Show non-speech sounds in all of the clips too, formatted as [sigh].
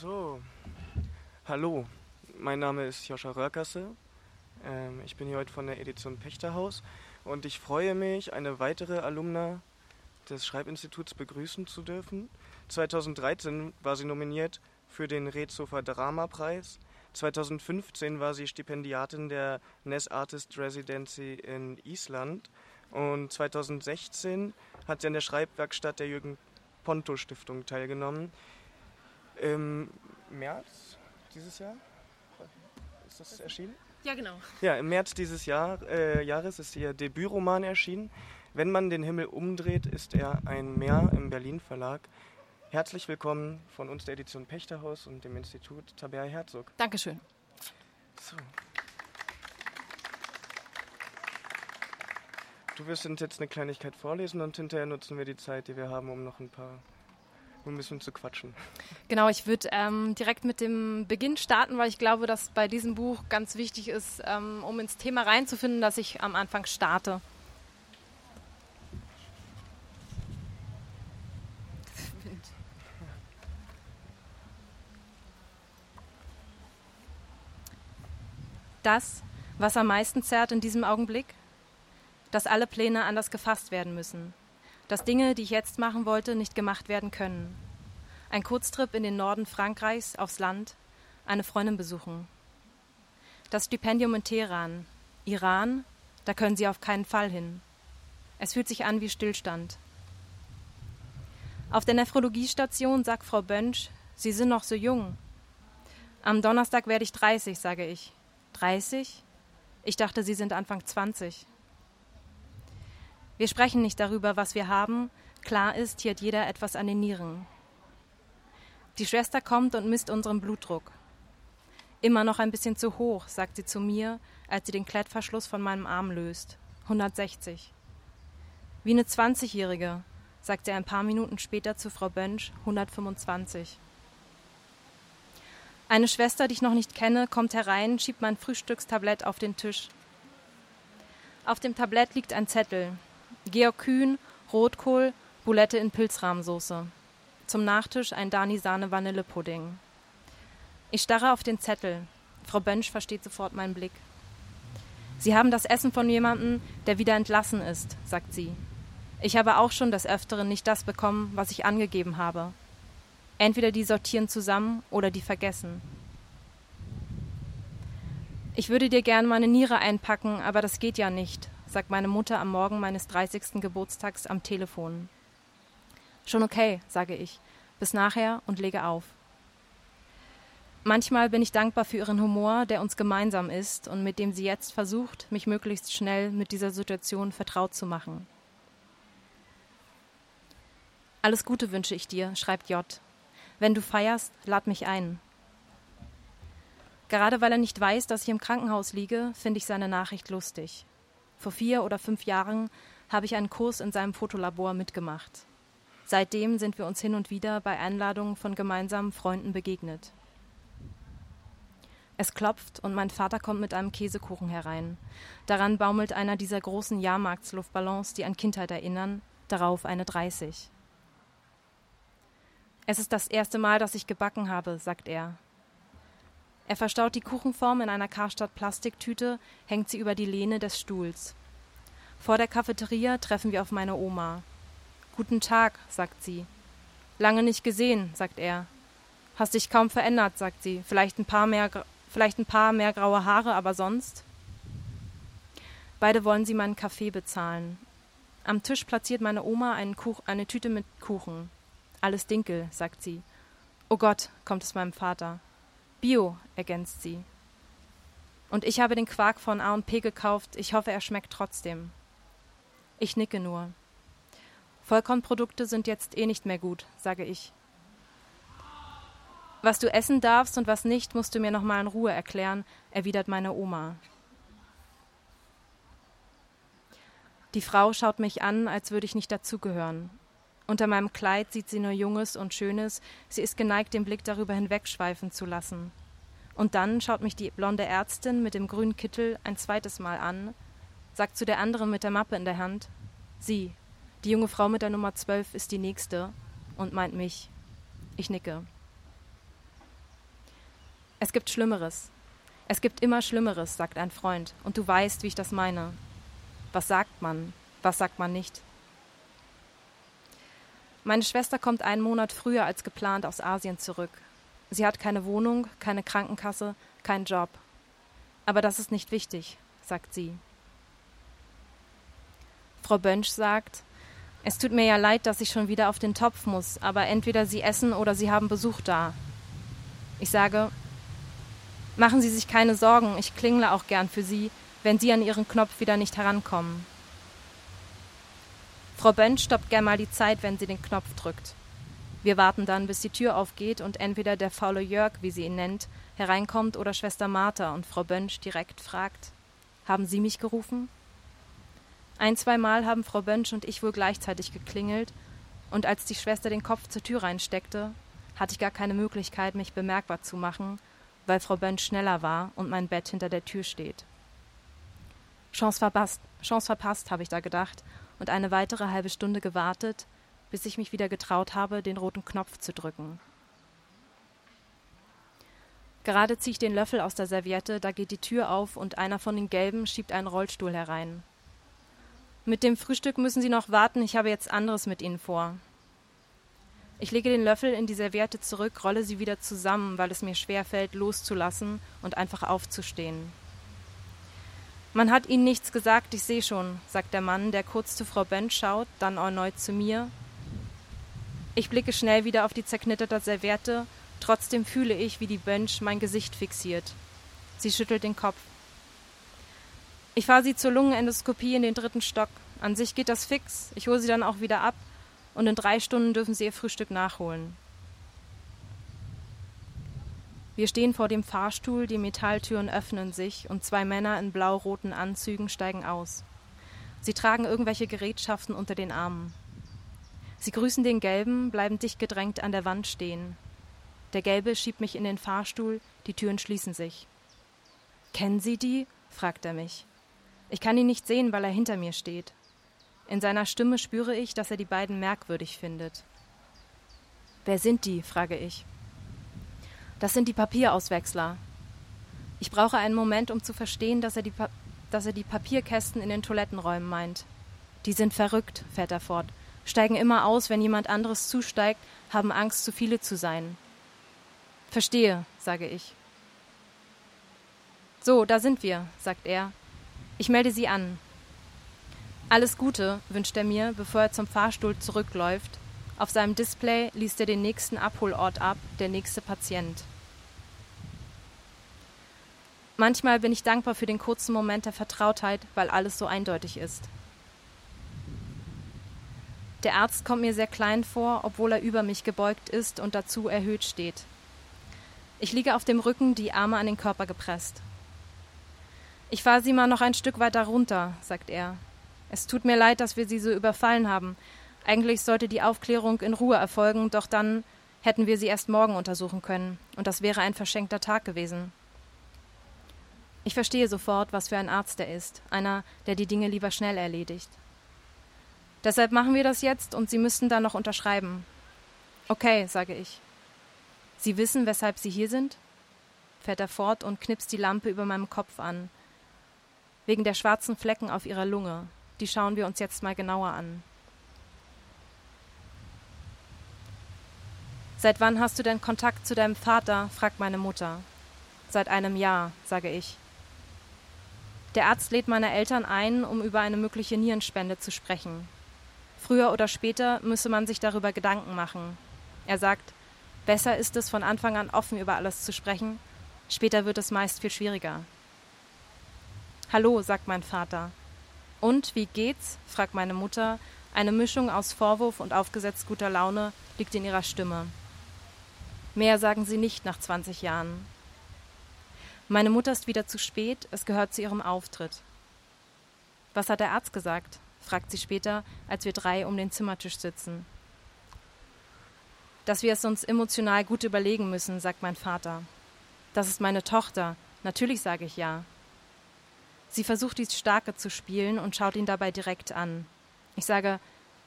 So, hallo, mein Name ist Joscha Rörkasse. Ähm, ich bin hier heute von der Edition Pechterhaus und ich freue mich, eine weitere Alumna des Schreibinstituts begrüßen zu dürfen. 2013 war sie nominiert für den Redshofer Dramapreis. 2015 war sie Stipendiatin der Ness Artist Residency in Island. Und 2016 hat sie an der Schreibwerkstatt der Jürgen Ponto Stiftung teilgenommen. Im März dieses Jahr ist das erschienen? Ja, genau. Ja, im März dieses Jahr, äh, Jahres ist ihr Debütroman erschienen. Wenn man den Himmel umdreht, ist er ein Meer im Berlin Verlag. Herzlich willkommen von uns der Edition Pechterhaus und dem Institut Tabea Herzog. Dankeschön. So. Du wirst uns jetzt eine Kleinigkeit vorlesen und hinterher nutzen wir die Zeit, die wir haben, um noch ein paar ein bisschen zu quatschen. Genau, ich würde ähm, direkt mit dem Beginn starten, weil ich glaube, dass bei diesem Buch ganz wichtig ist, ähm, um ins Thema reinzufinden, dass ich am Anfang starte. Das, was am meisten zerrt in diesem Augenblick, dass alle Pläne anders gefasst werden müssen, dass Dinge, die ich jetzt machen wollte, nicht gemacht werden können. Ein Kurztrip in den Norden Frankreichs aufs Land, eine Freundin besuchen. Das Stipendium in Teheran, Iran, da können Sie auf keinen Fall hin. Es fühlt sich an wie Stillstand. Auf der Nephrologiestation sagt Frau Bönsch, Sie sind noch so jung. Am Donnerstag werde ich 30, sage ich. 30? Ich dachte, Sie sind Anfang 20. Wir sprechen nicht darüber, was wir haben. Klar ist, hier hat jeder etwas an den Nieren. Die Schwester kommt und misst unseren Blutdruck. Immer noch ein bisschen zu hoch, sagt sie zu mir, als sie den Klettverschluss von meinem Arm löst. 160. Wie eine 20-Jährige, sagt sie ein paar Minuten später zu Frau Bönsch, 125. Eine Schwester, die ich noch nicht kenne, kommt herein, schiebt mein Frühstückstablett auf den Tisch. Auf dem Tablett liegt ein Zettel. Georg Kühn, Rotkohl, Boulette in Pilzrahmsoße. Zum Nachtisch ein Dani-Sahne-Vanillepudding. Ich starre auf den Zettel. Frau Bönsch versteht sofort meinen Blick. Sie haben das Essen von jemandem, der wieder entlassen ist, sagt sie. Ich habe auch schon des Öfteren nicht das bekommen, was ich angegeben habe. Entweder die sortieren zusammen oder die vergessen. Ich würde dir gern meine Niere einpacken, aber das geht ja nicht, sagt meine Mutter am Morgen meines 30. Geburtstags am Telefon. Schon okay, sage ich. Bis nachher und lege auf. Manchmal bin ich dankbar für ihren Humor, der uns gemeinsam ist und mit dem sie jetzt versucht, mich möglichst schnell mit dieser Situation vertraut zu machen. Alles Gute wünsche ich dir, schreibt J. Wenn du feierst, lad mich ein. Gerade weil er nicht weiß, dass ich im Krankenhaus liege, finde ich seine Nachricht lustig. Vor vier oder fünf Jahren habe ich einen Kurs in seinem Fotolabor mitgemacht. Seitdem sind wir uns hin und wieder bei Einladungen von gemeinsamen Freunden begegnet. Es klopft und mein Vater kommt mit einem Käsekuchen herein. Daran baumelt einer dieser großen Jahrmarktsluftballons, die an Kindheit erinnern, darauf eine 30. Es ist das erste Mal, dass ich gebacken habe, sagt er. Er verstaut die Kuchenform in einer Karstadt-Plastiktüte, hängt sie über die Lehne des Stuhls. Vor der Cafeteria treffen wir auf meine Oma. Guten Tag, sagt sie. Lange nicht gesehen, sagt er. Hast dich kaum verändert, sagt sie. Vielleicht ein paar mehr, vielleicht ein paar mehr graue Haare, aber sonst? Beide wollen sie meinen Kaffee bezahlen. Am Tisch platziert meine Oma Kuch, eine Tüte mit Kuchen. Alles Dinkel, sagt sie. Oh Gott, kommt es meinem Vater. Bio, ergänzt sie. Und ich habe den Quark von A&P gekauft. Ich hoffe, er schmeckt trotzdem. Ich nicke nur. Vollkornprodukte sind jetzt eh nicht mehr gut, sage ich. Was du essen darfst und was nicht, musst du mir noch mal in Ruhe erklären, erwidert meine Oma. Die Frau schaut mich an, als würde ich nicht dazugehören. Unter meinem Kleid sieht sie nur Junges und Schönes, sie ist geneigt, den Blick darüber hinwegschweifen zu lassen. Und dann schaut mich die blonde Ärztin mit dem grünen Kittel ein zweites Mal an, sagt zu der anderen mit der Mappe in der Hand Sie, die junge Frau mit der Nummer zwölf ist die nächste und meint mich. Ich nicke. Es gibt Schlimmeres. Es gibt immer Schlimmeres, sagt ein Freund, und du weißt, wie ich das meine. Was sagt man? Was sagt man nicht? Meine Schwester kommt einen Monat früher als geplant aus Asien zurück. Sie hat keine Wohnung, keine Krankenkasse, keinen Job. Aber das ist nicht wichtig, sagt sie. Frau Bönsch sagt, es tut mir ja leid, dass ich schon wieder auf den Topf muss, aber entweder Sie essen oder Sie haben Besuch da. Ich sage, machen Sie sich keine Sorgen, ich klingle auch gern für Sie, wenn Sie an Ihren Knopf wieder nicht herankommen. Frau Bönsch stoppt gern mal die Zeit, wenn sie den Knopf drückt. Wir warten dann, bis die Tür aufgeht und entweder der faule Jörg, wie sie ihn nennt, hereinkommt oder Schwester Martha und Frau Bönsch direkt fragt: Haben Sie mich gerufen? Ein, zweimal haben Frau Bönsch und ich wohl gleichzeitig geklingelt, und als die Schwester den Kopf zur Tür reinsteckte, hatte ich gar keine Möglichkeit, mich bemerkbar zu machen, weil Frau Bönsch schneller war und mein Bett hinter der Tür steht. Chance verpasst, Chance verpasst, habe ich da gedacht und eine weitere halbe Stunde gewartet, bis ich mich wieder getraut habe, den roten Knopf zu drücken. Gerade ziehe ich den Löffel aus der Serviette, da geht die Tür auf und einer von den Gelben schiebt einen Rollstuhl herein. Mit dem Frühstück müssen Sie noch warten, ich habe jetzt anderes mit Ihnen vor. Ich lege den Löffel in die Serviette zurück, rolle sie wieder zusammen, weil es mir schwerfällt, loszulassen und einfach aufzustehen. Man hat Ihnen nichts gesagt, ich sehe schon, sagt der Mann, der kurz zu Frau Bönsch schaut, dann erneut zu mir. Ich blicke schnell wieder auf die zerknitterte Serviette, trotzdem fühle ich, wie die Bönsch mein Gesicht fixiert. Sie schüttelt den Kopf. Ich fahre sie zur Lungenendoskopie in den dritten Stock. An sich geht das fix, ich hole sie dann auch wieder ab und in drei Stunden dürfen sie ihr Frühstück nachholen. Wir stehen vor dem Fahrstuhl, die Metalltüren öffnen sich und zwei Männer in blau-roten Anzügen steigen aus. Sie tragen irgendwelche Gerätschaften unter den Armen. Sie grüßen den Gelben, bleiben dicht gedrängt an der Wand stehen. Der Gelbe schiebt mich in den Fahrstuhl, die Türen schließen sich. Kennen Sie die? fragt er mich. Ich kann ihn nicht sehen, weil er hinter mir steht. In seiner Stimme spüre ich, dass er die beiden merkwürdig findet. Wer sind die? frage ich. Das sind die Papierauswechsler. Ich brauche einen Moment, um zu verstehen, dass er, die pa dass er die Papierkästen in den Toilettenräumen meint. Die sind verrückt, fährt er fort, steigen immer aus, wenn jemand anderes zusteigt, haben Angst, zu viele zu sein. Verstehe, sage ich. So, da sind wir, sagt er. Ich melde Sie an. Alles Gute, wünscht er mir, bevor er zum Fahrstuhl zurückläuft auf seinem Display liest er den nächsten Abholort ab, der nächste Patient. Manchmal bin ich dankbar für den kurzen Moment der Vertrautheit, weil alles so eindeutig ist. Der Arzt kommt mir sehr klein vor, obwohl er über mich gebeugt ist und dazu erhöht steht. Ich liege auf dem Rücken, die Arme an den Körper gepresst. Ich fahre Sie mal noch ein Stück weiter runter, sagt er. Es tut mir leid, dass wir Sie so überfallen haben. Eigentlich sollte die Aufklärung in Ruhe erfolgen, doch dann hätten wir sie erst morgen untersuchen können, und das wäre ein verschenkter Tag gewesen. Ich verstehe sofort, was für ein Arzt er ist, einer, der die Dinge lieber schnell erledigt. Deshalb machen wir das jetzt und Sie müssten dann noch unterschreiben. Okay, sage ich. Sie wissen, weshalb Sie hier sind? fährt er fort und knipst die Lampe über meinem Kopf an. Wegen der schwarzen Flecken auf ihrer Lunge. Die schauen wir uns jetzt mal genauer an. Seit wann hast du denn Kontakt zu deinem Vater? fragt meine Mutter. Seit einem Jahr, sage ich. Der Arzt lädt meine Eltern ein, um über eine mögliche Nierenspende zu sprechen. Früher oder später müsse man sich darüber Gedanken machen. Er sagt, besser ist es, von Anfang an offen über alles zu sprechen, später wird es meist viel schwieriger. Hallo, sagt mein Vater. Und, wie geht's? fragt meine Mutter. Eine Mischung aus Vorwurf und aufgesetzt guter Laune liegt in ihrer Stimme. Mehr sagen sie nicht nach 20 Jahren. Meine Mutter ist wieder zu spät, es gehört zu ihrem Auftritt. Was hat der Arzt gesagt? fragt sie später, als wir drei um den Zimmertisch sitzen. Dass wir es uns emotional gut überlegen müssen, sagt mein Vater. Das ist meine Tochter. Natürlich sage ich ja. Sie versucht, die Starke zu spielen und schaut ihn dabei direkt an. Ich sage,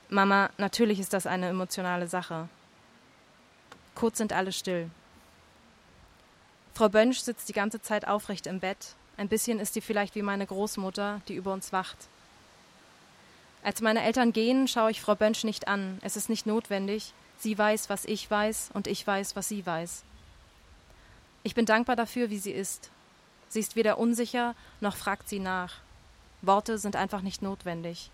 Mama, natürlich ist das eine emotionale Sache. Kurz sind alle still. Frau Bönsch sitzt die ganze Zeit aufrecht im Bett. Ein bisschen ist sie vielleicht wie meine Großmutter, die über uns wacht. Als meine Eltern gehen, schaue ich Frau Bönsch nicht an. Es ist nicht notwendig. Sie weiß, was ich weiß, und ich weiß, was sie weiß. Ich bin dankbar dafür, wie sie ist. Sie ist weder unsicher, noch fragt sie nach. Worte sind einfach nicht notwendig.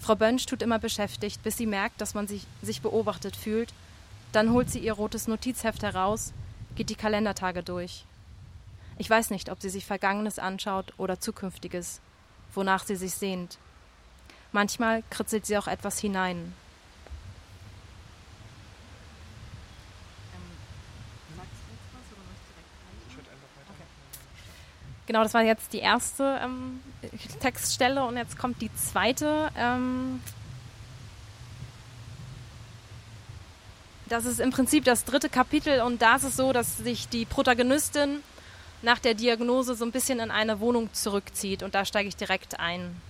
Frau Bönsch tut immer beschäftigt, bis sie merkt, dass man sich, sich beobachtet fühlt. Dann holt sie ihr rotes Notizheft heraus, geht die Kalendertage durch. Ich weiß nicht, ob sie sich Vergangenes anschaut oder Zukünftiges, wonach sie sich sehnt. Manchmal kritzelt sie auch etwas hinein. Genau, das war jetzt die erste ähm, Textstelle und jetzt kommt die zweite. Ähm, das ist im Prinzip das dritte Kapitel und da ist es so, dass sich die Protagonistin nach der Diagnose so ein bisschen in eine Wohnung zurückzieht und da steige ich direkt ein.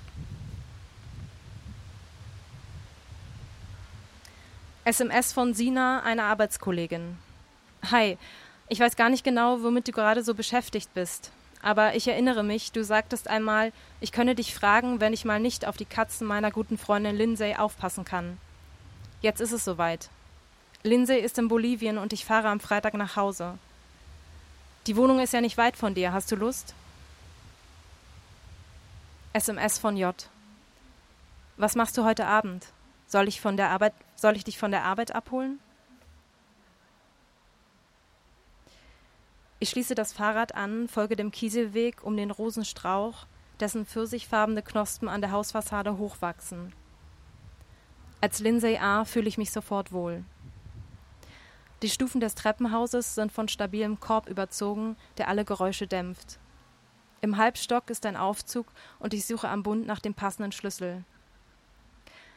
SMS von Sina, einer Arbeitskollegin. Hi, ich weiß gar nicht genau, womit du gerade so beschäftigt bist. Aber ich erinnere mich, du sagtest einmal, ich könne dich fragen, wenn ich mal nicht auf die Katzen meiner guten Freundin Lindsay aufpassen kann. Jetzt ist es soweit. Lindsay ist in Bolivien und ich fahre am Freitag nach Hause. Die Wohnung ist ja nicht weit von dir. Hast du Lust? SMS von J. Was machst du heute Abend? Soll ich von der Arbeit soll ich dich von der Arbeit abholen? Ich schließe das Fahrrad an, folge dem Kieselweg um den Rosenstrauch, dessen pfirsichfarbene Knospen an der Hausfassade hochwachsen. Als Lindsay A. fühle ich mich sofort wohl. Die Stufen des Treppenhauses sind von stabilem Korb überzogen, der alle Geräusche dämpft. Im Halbstock ist ein Aufzug und ich suche am Bund nach dem passenden Schlüssel.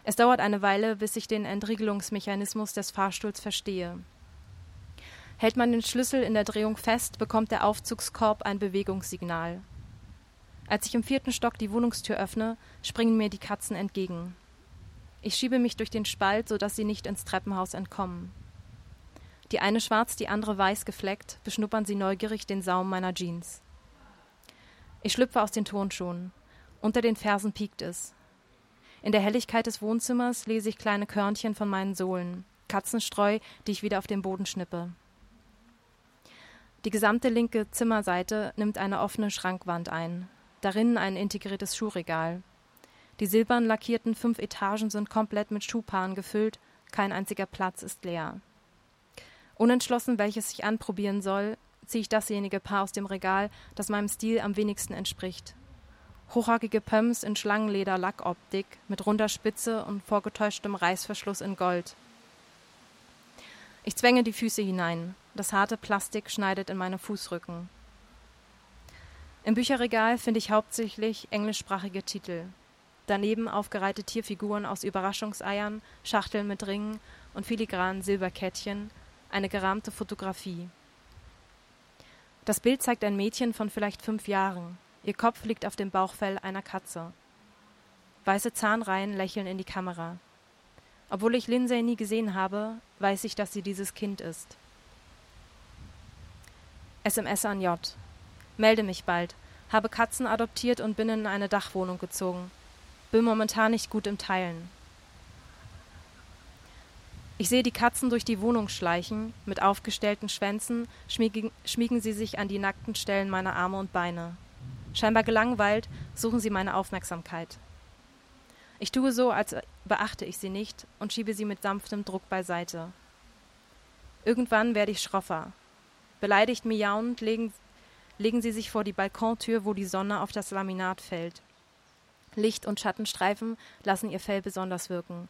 Es dauert eine Weile, bis ich den Entriegelungsmechanismus des Fahrstuhls verstehe. Hält man den Schlüssel in der Drehung fest, bekommt der Aufzugskorb ein Bewegungssignal. Als ich im vierten Stock die Wohnungstür öffne, springen mir die Katzen entgegen. Ich schiebe mich durch den Spalt, sodass sie nicht ins Treppenhaus entkommen. Die eine schwarz, die andere weiß gefleckt, beschnuppern sie neugierig den Saum meiner Jeans. Ich schlüpfe aus den Turnschuhen. Unter den Fersen piekt es. In der Helligkeit des Wohnzimmers lese ich kleine Körnchen von meinen Sohlen, Katzenstreu, die ich wieder auf den Boden schnippe. Die gesamte linke Zimmerseite nimmt eine offene Schrankwand ein, darin ein integriertes Schuhregal. Die silbern lackierten fünf Etagen sind komplett mit Schuhpaaren gefüllt, kein einziger Platz ist leer. Unentschlossen, welches ich anprobieren soll, ziehe ich dasjenige Paar aus dem Regal, das meinem Stil am wenigsten entspricht. Hochhackige Pumps in Schlangenleder-Lackoptik mit runder Spitze und vorgetäuschtem Reißverschluss in Gold. Ich zwänge die Füße hinein. Das harte Plastik schneidet in meine Fußrücken. Im Bücherregal finde ich hauptsächlich englischsprachige Titel. Daneben aufgereihte Tierfiguren aus Überraschungseiern, Schachteln mit Ringen und filigranen Silberkettchen, eine gerahmte Fotografie. Das Bild zeigt ein Mädchen von vielleicht fünf Jahren. Ihr Kopf liegt auf dem Bauchfell einer Katze. Weiße Zahnreihen lächeln in die Kamera. Obwohl ich Lindsay nie gesehen habe, weiß ich, dass sie dieses Kind ist. SMS an J. Melde mich bald. Habe Katzen adoptiert und bin in eine Dachwohnung gezogen. Bin momentan nicht gut im Teilen. Ich sehe die Katzen durch die Wohnung schleichen, mit aufgestellten Schwänzen schmiegen, schmiegen sie sich an die nackten Stellen meiner Arme und Beine. Scheinbar gelangweilt suchen sie meine Aufmerksamkeit. Ich tue so, als beachte ich sie nicht und schiebe sie mit sanftem Druck beiseite. Irgendwann werde ich schroffer. Beleidigt miauend legen, legen sie sich vor die Balkontür, wo die Sonne auf das Laminat fällt. Licht- und Schattenstreifen lassen ihr Fell besonders wirken.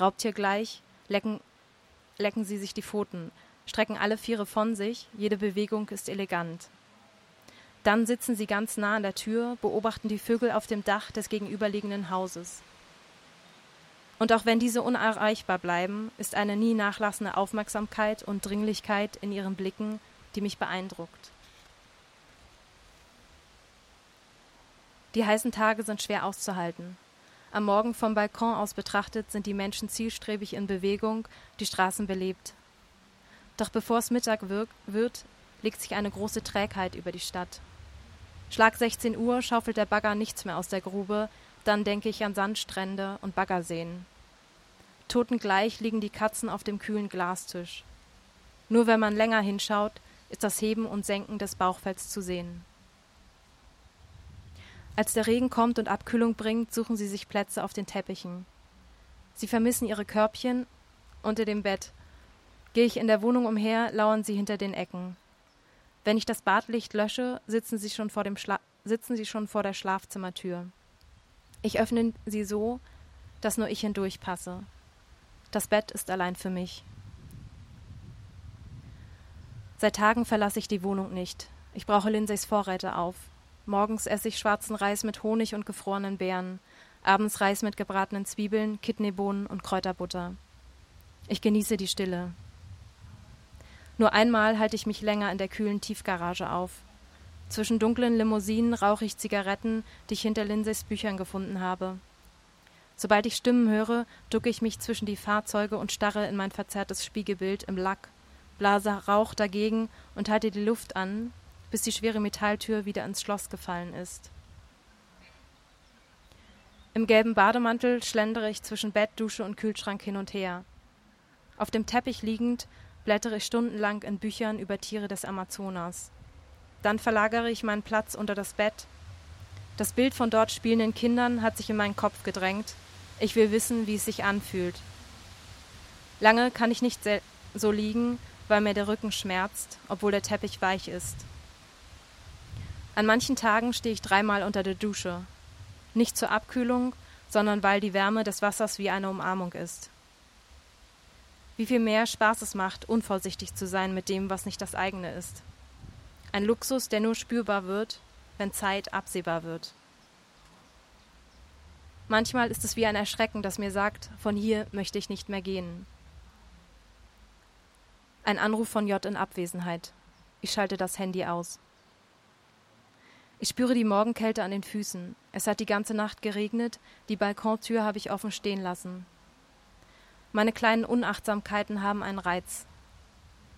Raubtiergleich lecken lecken sie sich die Pfoten, strecken alle Viere von sich, jede Bewegung ist elegant. Dann sitzen sie ganz nah an der Tür, beobachten die Vögel auf dem Dach des gegenüberliegenden Hauses. Und auch wenn diese unerreichbar bleiben, ist eine nie nachlassende Aufmerksamkeit und Dringlichkeit in ihren Blicken, die mich beeindruckt. Die heißen Tage sind schwer auszuhalten. Am Morgen vom Balkon aus betrachtet sind die Menschen zielstrebig in Bewegung, die Straßen belebt. Doch bevor es Mittag wird, legt sich eine große Trägheit über die Stadt. Schlag 16 Uhr schaufelt der Bagger nichts mehr aus der Grube, dann denke ich an Sandstrände und Baggerseen. Totengleich liegen die Katzen auf dem kühlen Glastisch. Nur wenn man länger hinschaut, ist das Heben und Senken des Bauchfells zu sehen. Als der Regen kommt und Abkühlung bringt, suchen sie sich Plätze auf den Teppichen. Sie vermissen ihre Körbchen unter dem Bett. Gehe ich in der Wohnung umher, lauern sie hinter den Ecken. Wenn ich das Badlicht lösche, sitzen sie schon vor, dem Schla sitzen sie schon vor der Schlafzimmertür. Ich öffne sie so, dass nur ich hindurchpasse. Das Bett ist allein für mich. Seit Tagen verlasse ich die Wohnung nicht. Ich brauche Lindsays Vorräte auf. Morgens esse ich schwarzen Reis mit Honig und gefrorenen Beeren, abends Reis mit gebratenen Zwiebeln, Kidneybohnen und Kräuterbutter. Ich genieße die Stille. Nur einmal halte ich mich länger in der kühlen Tiefgarage auf. Zwischen dunklen Limousinen rauche ich Zigaretten, die ich hinter Lindsays Büchern gefunden habe. Sobald ich Stimmen höre, ducke ich mich zwischen die Fahrzeuge und starre in mein verzerrtes Spiegelbild im Lack, blase Rauch dagegen und halte die Luft an, bis die schwere Metalltür wieder ins Schloss gefallen ist. Im gelben Bademantel schlendere ich zwischen Bett, Dusche und Kühlschrank hin und her. Auf dem Teppich liegend blättere ich stundenlang in Büchern über Tiere des Amazonas. Dann verlagere ich meinen Platz unter das Bett. Das Bild von dort spielenden Kindern hat sich in meinen Kopf gedrängt. Ich will wissen, wie es sich anfühlt. Lange kann ich nicht so liegen, weil mir der Rücken schmerzt, obwohl der Teppich weich ist. An manchen Tagen stehe ich dreimal unter der Dusche. Nicht zur Abkühlung, sondern weil die Wärme des Wassers wie eine Umarmung ist. Wie viel mehr Spaß es macht, unvorsichtig zu sein mit dem, was nicht das eigene ist. Ein Luxus, der nur spürbar wird, wenn Zeit absehbar wird. Manchmal ist es wie ein Erschrecken, das mir sagt, von hier möchte ich nicht mehr gehen. Ein Anruf von J in Abwesenheit. Ich schalte das Handy aus. Ich spüre die Morgenkälte an den Füßen. Es hat die ganze Nacht geregnet, die Balkontür habe ich offen stehen lassen. Meine kleinen Unachtsamkeiten haben einen Reiz.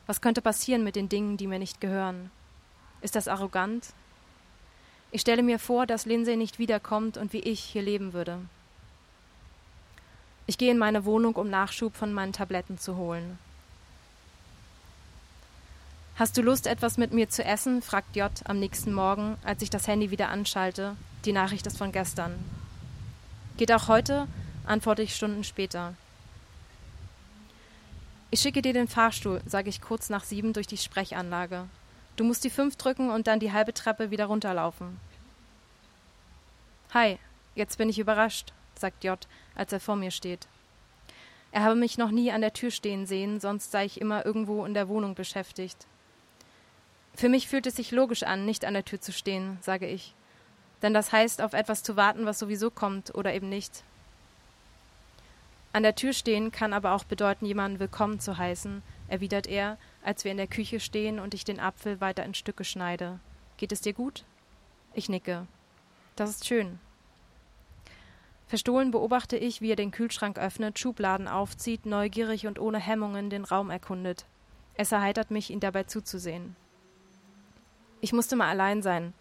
Was könnte passieren mit den Dingen, die mir nicht gehören? Ist das arrogant? Ich stelle mir vor, dass Lindsay nicht wiederkommt und wie ich hier leben würde. Ich gehe in meine Wohnung, um Nachschub von meinen Tabletten zu holen. Hast du Lust, etwas mit mir zu essen? fragt J am nächsten Morgen, als ich das Handy wieder anschalte. Die Nachricht ist von gestern. Geht auch heute? antworte ich Stunden später. Ich schicke dir den Fahrstuhl, sage ich kurz nach sieben durch die Sprechanlage. Du musst die fünf drücken und dann die halbe Treppe wieder runterlaufen. Hi, jetzt bin ich überrascht, sagt J, als er vor mir steht. Er habe mich noch nie an der Tür stehen sehen, sonst sei ich immer irgendwo in der Wohnung beschäftigt. Für mich fühlt es sich logisch an, nicht an der Tür zu stehen, sage ich. Denn das heißt, auf etwas zu warten, was sowieso kommt oder eben nicht. An der Tür stehen kann aber auch bedeuten, jemanden willkommen zu heißen, erwidert er, als wir in der Küche stehen und ich den Apfel weiter in Stücke schneide. Geht es dir gut? Ich nicke. Das ist schön. Verstohlen beobachte ich, wie er den Kühlschrank öffnet, Schubladen aufzieht, neugierig und ohne Hemmungen den Raum erkundet. Es erheitert mich, ihn dabei zuzusehen. Ich musste mal allein sein.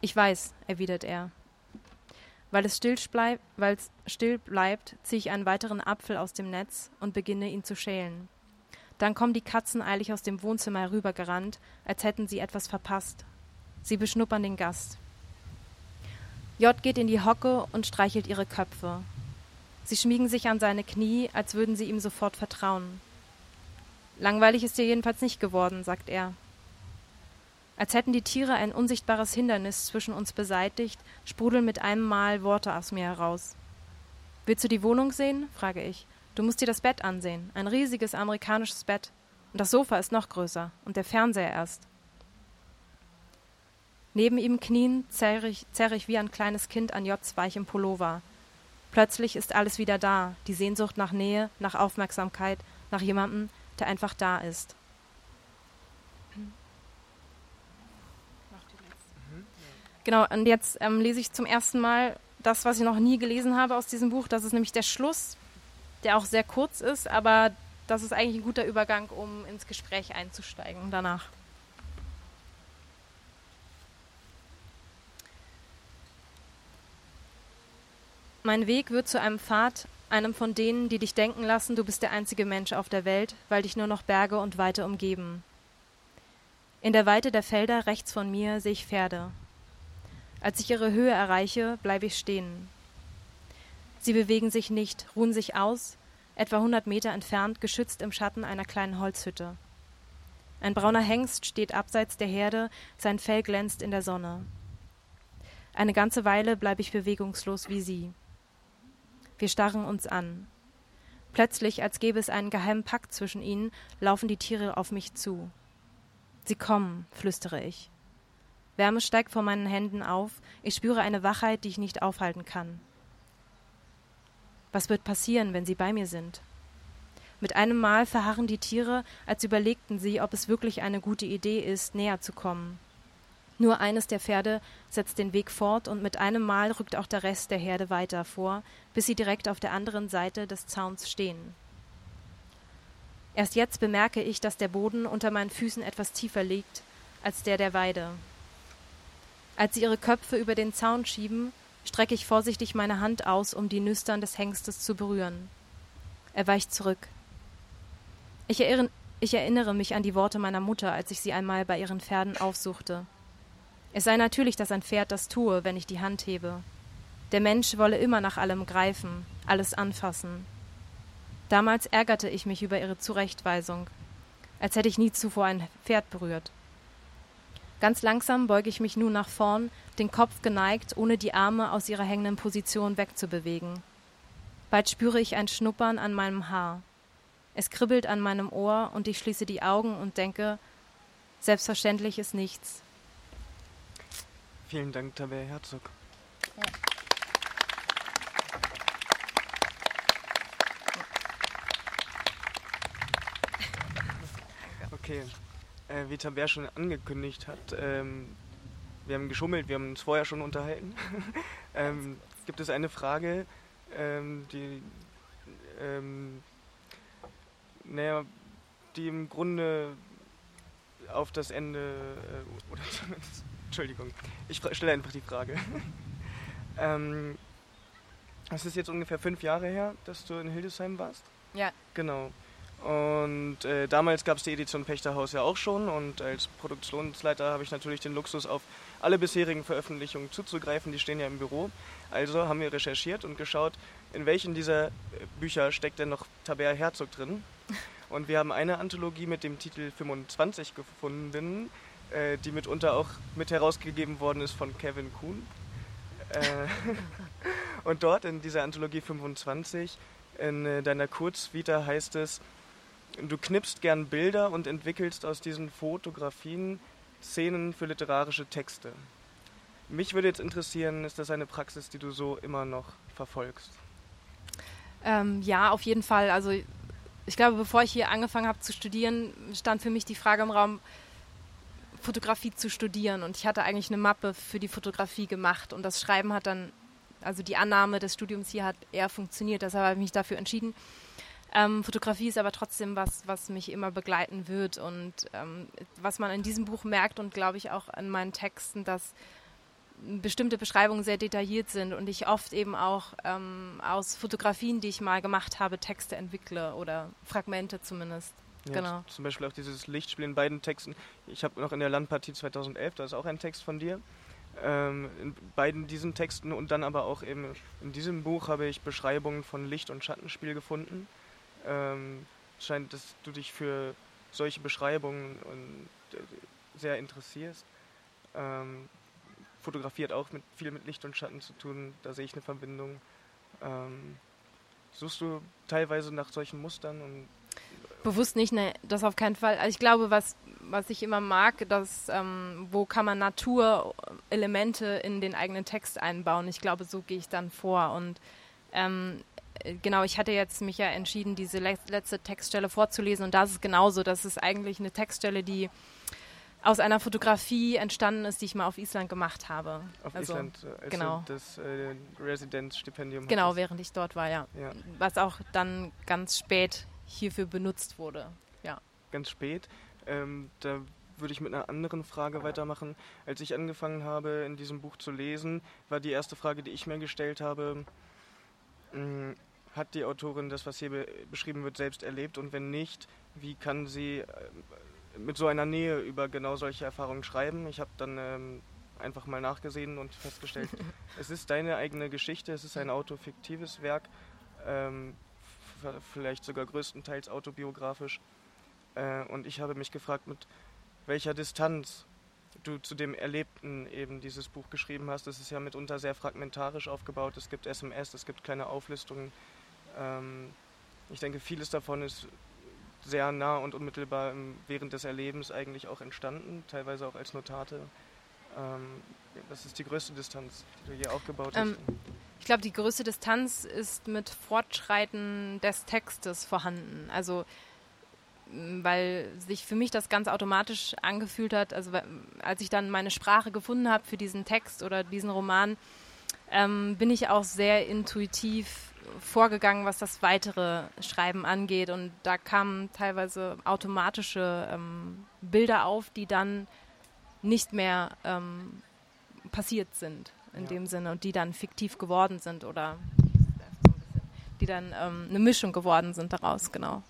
Ich weiß, erwidert er. Weil es still, bleib, weil es still bleibt, ziehe ich einen weiteren Apfel aus dem Netz und beginne ihn zu schälen. Dann kommen die Katzen eilig aus dem Wohnzimmer herübergerannt, als hätten sie etwas verpasst. Sie beschnuppern den Gast. J geht in die Hocke und streichelt ihre Köpfe. Sie schmiegen sich an seine Knie, als würden sie ihm sofort vertrauen. Langweilig ist dir jedenfalls nicht geworden, sagt er. Als hätten die Tiere ein unsichtbares Hindernis zwischen uns beseitigt, sprudeln mit einem Mal Worte aus mir heraus. Willst du die Wohnung sehen? frage ich. Du musst dir das Bett ansehen. Ein riesiges amerikanisches Bett. Und das Sofa ist noch größer. Und der Fernseher erst. Neben ihm knien zerre ich, zerre ich wie ein kleines Kind an Jots weichem Pullover. Plötzlich ist alles wieder da. Die Sehnsucht nach Nähe, nach Aufmerksamkeit, nach jemandem, der einfach da ist. Genau, und jetzt ähm, lese ich zum ersten Mal das, was ich noch nie gelesen habe aus diesem Buch. Das ist nämlich der Schluss, der auch sehr kurz ist, aber das ist eigentlich ein guter Übergang, um ins Gespräch einzusteigen danach. Mein Weg wird zu einem Pfad, einem von denen, die dich denken lassen, du bist der einzige Mensch auf der Welt, weil dich nur noch Berge und Weite umgeben. In der Weite der Felder rechts von mir sehe ich Pferde, als ich ihre Höhe erreiche, bleibe ich stehen. Sie bewegen sich nicht, ruhen sich aus, etwa hundert Meter entfernt, geschützt im Schatten einer kleinen Holzhütte. Ein brauner Hengst steht abseits der Herde, sein Fell glänzt in der Sonne. Eine ganze Weile bleibe ich bewegungslos wie sie. Wir starren uns an. Plötzlich, als gäbe es einen geheimen Pakt zwischen ihnen, laufen die Tiere auf mich zu. Sie kommen, flüstere ich. Wärme steigt vor meinen Händen auf, ich spüre eine Wachheit, die ich nicht aufhalten kann. Was wird passieren, wenn sie bei mir sind? Mit einem Mal verharren die Tiere, als überlegten sie, ob es wirklich eine gute Idee ist, näher zu kommen. Nur eines der Pferde setzt den Weg fort und mit einem Mal rückt auch der Rest der Herde weiter vor, bis sie direkt auf der anderen Seite des Zauns stehen. Erst jetzt bemerke ich, dass der Boden unter meinen Füßen etwas tiefer liegt als der der Weide. Als sie ihre Köpfe über den Zaun schieben, strecke ich vorsichtig meine Hand aus, um die Nüstern des Hengstes zu berühren. Er weicht zurück. Ich, erinnere, ich erinnere mich an die Worte meiner Mutter, als ich sie einmal bei ihren Pferden aufsuchte. Es sei natürlich, dass ein Pferd das tue, wenn ich die Hand hebe. Der Mensch wolle immer nach allem greifen, alles anfassen. Damals ärgerte ich mich über ihre Zurechtweisung, als hätte ich nie zuvor ein Pferd berührt. Ganz langsam beuge ich mich nun nach vorn, den Kopf geneigt, ohne die Arme aus ihrer hängenden Position wegzubewegen. Bald spüre ich ein Schnuppern an meinem Haar. Es kribbelt an meinem Ohr und ich schließe die Augen und denke, selbstverständlich ist nichts. Vielen Dank, Tabea Herzog. Ja. Okay, äh, wie Tabea schon angekündigt hat, ähm, wir haben geschummelt, wir haben uns vorher schon unterhalten. [laughs] ähm, gibt es eine Frage, ähm, die, ähm, naja, die im Grunde auf das Ende, äh, oder Entschuldigung, ich stelle einfach die Frage. [laughs] ähm, es ist jetzt ungefähr fünf Jahre her, dass du in Hildesheim warst. Ja. Genau. Und äh, damals gab es die Edition Pechterhaus ja auch schon und als Produktionsleiter habe ich natürlich den Luxus, auf alle bisherigen Veröffentlichungen zuzugreifen. Die stehen ja im Büro. Also haben wir recherchiert und geschaut, in welchen dieser äh, Bücher steckt denn noch Tabea Herzog drin. Und wir haben eine Anthologie mit dem Titel 25 gefunden, äh, die mitunter auch mit herausgegeben worden ist von Kevin Kuhn. Äh, [laughs] und dort in dieser Anthologie 25, in äh, deiner Kurzvita heißt es, du knippst gern Bilder und entwickelst aus diesen Fotografien Szenen für literarische Texte. Mich würde jetzt interessieren, ist das eine Praxis, die du so immer noch verfolgst? Ähm, ja, auf jeden Fall. Also ich glaube, bevor ich hier angefangen habe zu studieren, stand für mich die Frage im Raum, Fotografie zu studieren. Und ich hatte eigentlich eine Mappe für die Fotografie gemacht. Und das Schreiben hat dann, also die Annahme des Studiums hier hat eher funktioniert. Deshalb habe ich mich dafür entschieden. Ähm, Fotografie ist aber trotzdem was, was mich immer begleiten wird. Und ähm, was man in diesem Buch merkt und glaube ich auch in meinen Texten, dass bestimmte Beschreibungen sehr detailliert sind und ich oft eben auch ähm, aus Fotografien, die ich mal gemacht habe, Texte entwickle oder Fragmente zumindest. Ja, genau. Zum Beispiel auch dieses Lichtspiel in beiden Texten. Ich habe noch in der Landpartie 2011, da ist auch ein Text von dir. Ähm, in beiden diesen Texten und dann aber auch eben in diesem Buch habe ich Beschreibungen von Licht- und Schattenspiel gefunden. Ähm, scheint, dass du dich für solche Beschreibungen und, äh, sehr interessierst. Ähm, fotografiert auch mit, viel mit Licht und Schatten zu tun, da sehe ich eine Verbindung. Ähm, suchst du teilweise nach solchen Mustern und Bewusst nicht, ne, das auf keinen Fall. Also ich glaube, was, was ich immer mag, dass ähm, wo kann man Naturelemente in den eigenen Text einbauen. Ich glaube, so gehe ich dann vor. Und ähm, genau, ich hatte jetzt mich ja entschieden, diese letzte Textstelle vorzulesen und da ist es genauso. Das ist eigentlich eine Textstelle, die aus einer Fotografie entstanden ist, die ich mal auf Island gemacht habe. Auf also, Island, äh, als genau. das äh, Residenzstipendium Genau, während ich dort war, ja. ja. Was auch dann ganz spät hierfür benutzt wurde. Ja. Ganz spät. Ähm, da würde ich mit einer anderen Frage weitermachen. Als ich angefangen habe, in diesem Buch zu lesen, war die erste Frage, die ich mir gestellt habe, hat die Autorin das, was hier be beschrieben wird, selbst erlebt? Und wenn nicht, wie kann sie äh, mit so einer Nähe über genau solche Erfahrungen schreiben? Ich habe dann ähm, einfach mal nachgesehen und festgestellt, [laughs] es ist deine eigene Geschichte, es ist ein autofiktives Werk, ähm, vielleicht sogar größtenteils autobiografisch. Äh, und ich habe mich gefragt, mit welcher Distanz du zu dem Erlebten eben dieses Buch geschrieben hast. Es ist ja mitunter sehr fragmentarisch aufgebaut. Es gibt SMS, es gibt keine Auflistungen. Ähm, ich denke, vieles davon ist sehr nah und unmittelbar während des Erlebens eigentlich auch entstanden, teilweise auch als Notate. Ähm, was ist die größte Distanz, die du hier aufgebaut hast? Ähm, ich glaube, die größte Distanz ist mit Fortschreiten des Textes vorhanden. Also weil sich für mich das ganz automatisch angefühlt hat. Also als ich dann meine Sprache gefunden habe für diesen Text oder diesen Roman, ähm, bin ich auch sehr intuitiv vorgegangen, was das weitere Schreiben angeht. Und da kamen teilweise automatische ähm, Bilder auf, die dann nicht mehr ähm, passiert sind in ja. dem Sinne und die dann fiktiv geworden sind oder die dann ähm, eine Mischung geworden sind daraus, genau.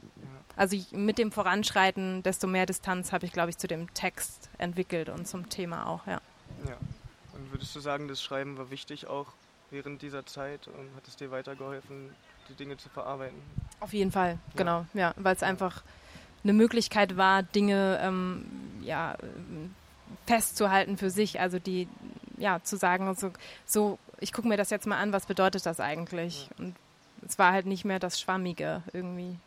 Also mit dem Voranschreiten, desto mehr Distanz habe ich, glaube ich, zu dem Text entwickelt und zum Thema auch, ja. Ja. Und würdest du sagen, das Schreiben war wichtig auch während dieser Zeit und hat es dir weitergeholfen, die Dinge zu verarbeiten? Auf jeden Fall, ja. genau, ja, weil es einfach eine Möglichkeit war, Dinge ähm, ja, festzuhalten für sich, also die, ja, zu sagen, so, so ich gucke mir das jetzt mal an, was bedeutet das eigentlich? Ja. Und es war halt nicht mehr das Schwammige irgendwie.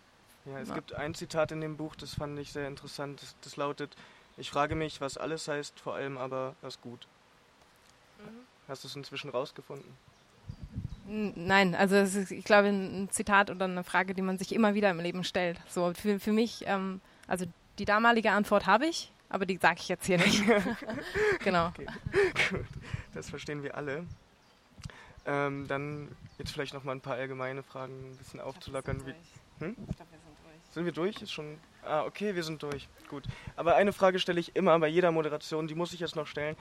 Ja, es ja. gibt ein Zitat in dem Buch, das fand ich sehr interessant. Das, das, lautet: Ich frage mich, was alles heißt, vor allem aber was gut. Mhm. Hast du es inzwischen rausgefunden? Nein, also ist, ich glaube, ein Zitat oder eine Frage, die man sich immer wieder im Leben stellt. So für, für mich, ähm, also die damalige Antwort habe ich, aber die sage ich jetzt hier nicht. [laughs] genau. Okay. Gut, das verstehen wir alle. Ähm, dann jetzt vielleicht noch mal ein paar allgemeine Fragen, ein bisschen aufzulockern. Hm? Ich glaube, wir sind durch. Sind wir durch? Ist schon. Ah, okay, wir sind durch. Gut. Aber eine Frage stelle ich immer bei jeder Moderation, die muss ich jetzt noch stellen.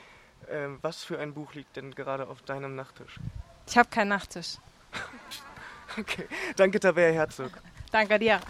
Ähm, was für ein Buch liegt denn gerade auf deinem Nachttisch? Ich habe keinen Nachttisch. [laughs] okay. Danke, Tabea Herzog. Danke dir.